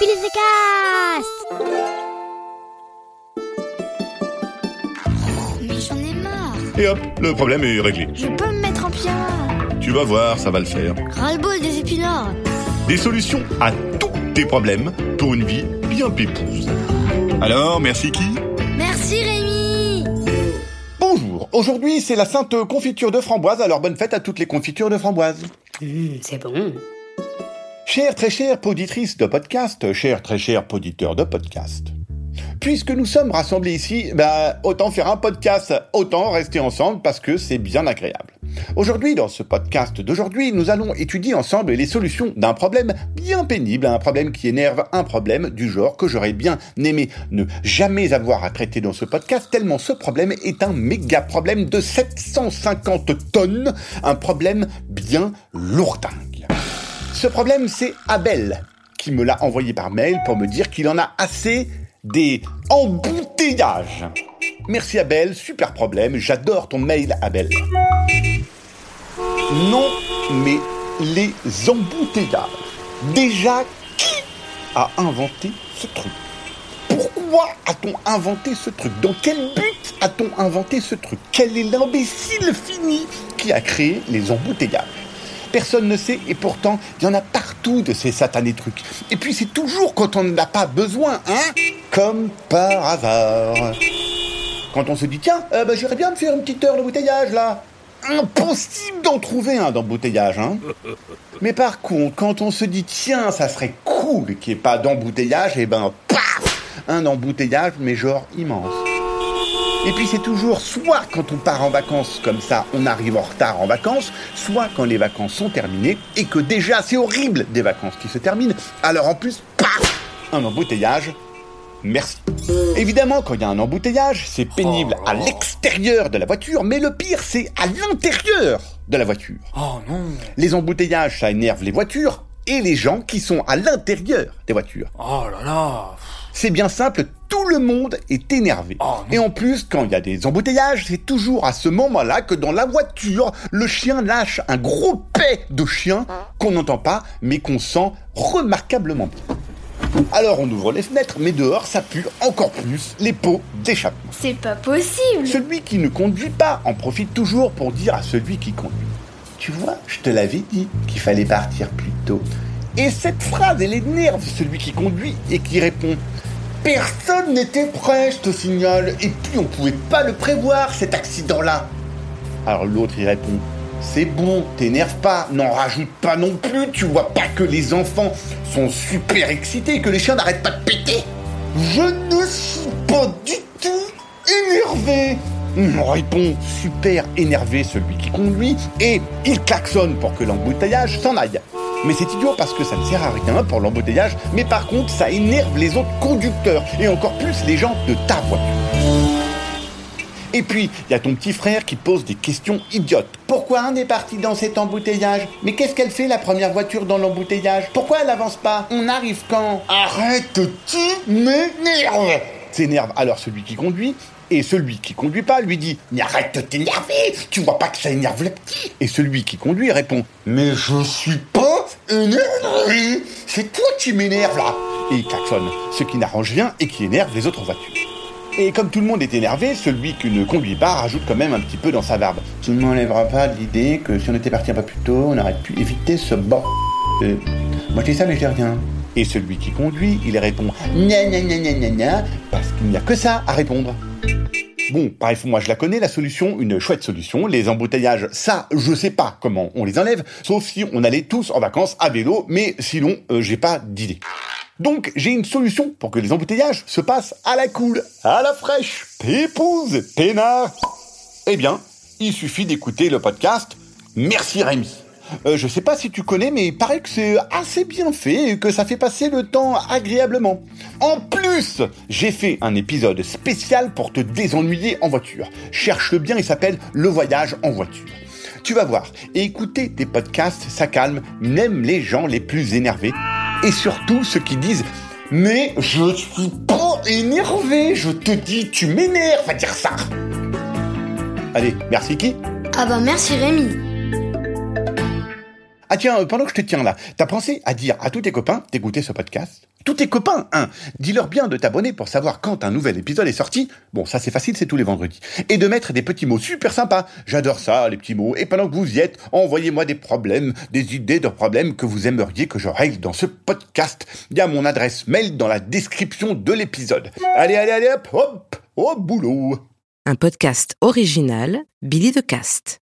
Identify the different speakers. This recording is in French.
Speaker 1: Cast
Speaker 2: Mais j'en ai marre.
Speaker 3: Et hop, le problème est réglé.
Speaker 2: Je peux me mettre en pyjama.
Speaker 3: Tu vas voir, ça va le faire.
Speaker 2: Ras-le-bol des épinards.
Speaker 3: Des solutions à tous tes problèmes pour une vie bien pépouse. Alors, merci qui?
Speaker 2: Merci Rémi.
Speaker 3: Bonjour, aujourd'hui c'est la sainte confiture de framboise, alors bonne fête à toutes les confitures de framboise.
Speaker 1: Hum, C'est bon.
Speaker 3: Chère, très chère poditrice de podcast, cher, très cher poditeur de podcast. Puisque nous sommes rassemblés ici, bah, autant faire un podcast, autant rester ensemble parce que c'est bien agréable. Aujourd'hui, dans ce podcast d'aujourd'hui, nous allons étudier ensemble les solutions d'un problème bien pénible, un problème qui énerve, un problème du genre que j'aurais bien aimé ne jamais avoir à traiter dans ce podcast, tellement ce problème est un méga problème de 750 tonnes, un problème bien lourdingue. Ce problème, c'est Abel qui me l'a envoyé par mail pour me dire qu'il en a assez des embouteillages. Merci Abel, super problème, j'adore ton mail Abel. Non, mais les embouteillages. Déjà, qui a inventé ce truc? Pourquoi a-t-on inventé ce truc? Dans quel but a-t-on inventé ce truc? Quel est l'imbécile fini qui a créé les embouteillages? Personne ne sait et pourtant il y en a partout de ces satanés trucs. Et puis c'est toujours quand on n'en a pas besoin, hein Comme par hasard. Quand on se dit tiens, euh, bah, j'irais bien me faire une petite heure d'embouteillage là. Impossible d'en trouver un d'embouteillage, hein Mais par contre, quand on se dit tiens, ça serait cool qu'il n'y ait pas d'embouteillage, et ben paf Un embouteillage, mais genre immense. Et puis c'est toujours soit quand on part en vacances comme ça, on arrive en retard en vacances, soit quand les vacances sont terminées et que déjà c'est horrible des vacances qui se terminent. Alors en plus, paf Un embouteillage. Merci. Évidemment, quand il y a un embouteillage, c'est pénible à l'extérieur de la voiture, mais le pire, c'est à l'intérieur de la voiture.
Speaker 4: Oh non
Speaker 3: Les embouteillages, ça énerve les voitures et les gens qui sont à l'intérieur des voitures.
Speaker 4: Oh là là
Speaker 3: C'est bien simple, tout le monde est énervé.
Speaker 4: Oh,
Speaker 3: et en plus, quand il y a des embouteillages, c'est toujours à ce moment-là que dans la voiture, le chien lâche un gros paix de chien qu'on n'entend pas, mais qu'on sent remarquablement bien. Alors on ouvre les fenêtres, mais dehors ça pue encore plus les pots d'échappement.
Speaker 2: C'est pas possible.
Speaker 3: Celui qui ne conduit pas en profite toujours pour dire à celui qui conduit. Tu vois, je te l'avais dit qu'il fallait partir plus Et cette phrase, elle énerve celui qui conduit et qui répond. Personne n'était prêt, je te signale, et puis on pouvait pas le prévoir cet accident-là. Alors l'autre il répond. C'est bon, t'énerve pas, n'en rajoute pas non plus, tu vois pas que les enfants sont super excités, que les chiens n'arrêtent pas de péter. Je ne suis pas du tout énervé. Me répond super énervé celui qui conduit et il klaxonne pour que l'embouteillage s'en aille. Mais c'est idiot parce que ça ne sert à rien pour l'embouteillage, mais par contre ça énerve les autres conducteurs et encore plus les gens de ta voiture. Et puis, il y a ton petit frère qui pose des questions idiotes. Pourquoi on est parti dans cet embouteillage? Mais qu'est-ce qu'elle fait la première voiture dans l'embouteillage? Pourquoi elle avance pas? On arrive quand? Arrête, tu m'énerves S'énerve alors celui qui conduit, et celui qui conduit pas lui dit Mais arrête de t'énerver Tu vois pas que ça énerve le petit Et celui qui conduit répond Mais je suis pas énervé C'est toi qui m'énerve là Et il klaxonne, ce qui n'arrange rien et qui énerve les autres voitures. Et comme tout le monde est énervé, celui qui ne conduit pas rajoute quand même un petit peu dans sa barbe. Tu ne m'enlèveras pas l'idée que si on était parti un peu plus tôt, on aurait pu éviter ce bord. Euh, moi je dis ça mais je dis rien. Et celui qui conduit, il répond Gna parce qu'il n'y a que ça à répondre. Bon, bref, moi je la connais, la solution, une chouette solution. Les embouteillages, ça, je sais pas comment on les enlève, sauf si on allait tous en vacances à vélo, mais sinon, euh, j'ai pas d'idée. Donc, j'ai une solution pour que les embouteillages se passent à la cool, à la fraîche, pépouse, peinard. Eh bien, il suffit d'écouter le podcast Merci Rémi. Euh, je sais pas si tu connais, mais il paraît que c'est assez bien fait et que ça fait passer le temps agréablement. En plus, j'ai fait un épisode spécial pour te désennuyer en voiture. Cherche-le bien, il s'appelle Le voyage en voiture. Tu vas voir, écouter des podcasts, ça calme même les gens les plus énervés. Et surtout ceux qui disent Mais je suis pas énervé, je te dis, tu m'énerves à dire ça. Allez, merci qui?
Speaker 2: Ah bah merci Rémi.
Speaker 3: Ah tiens, pendant que je te tiens là, t'as pensé à dire à tous tes copains d'écouter ce podcast? Tous tes copains, hein Dis-leur bien de t'abonner pour savoir quand un nouvel épisode est sorti. Bon, ça c'est facile, c'est tous les vendredis. Et de mettre des petits mots super sympas. J'adore ça, les petits mots. Et pendant que vous y êtes, envoyez-moi des problèmes, des idées de problèmes que vous aimeriez que je règle dans ce podcast. Il y a mon adresse mail dans la description de l'épisode. Allez, allez, allez, hop, hop, au boulot
Speaker 1: Un podcast original, Billy de Cast.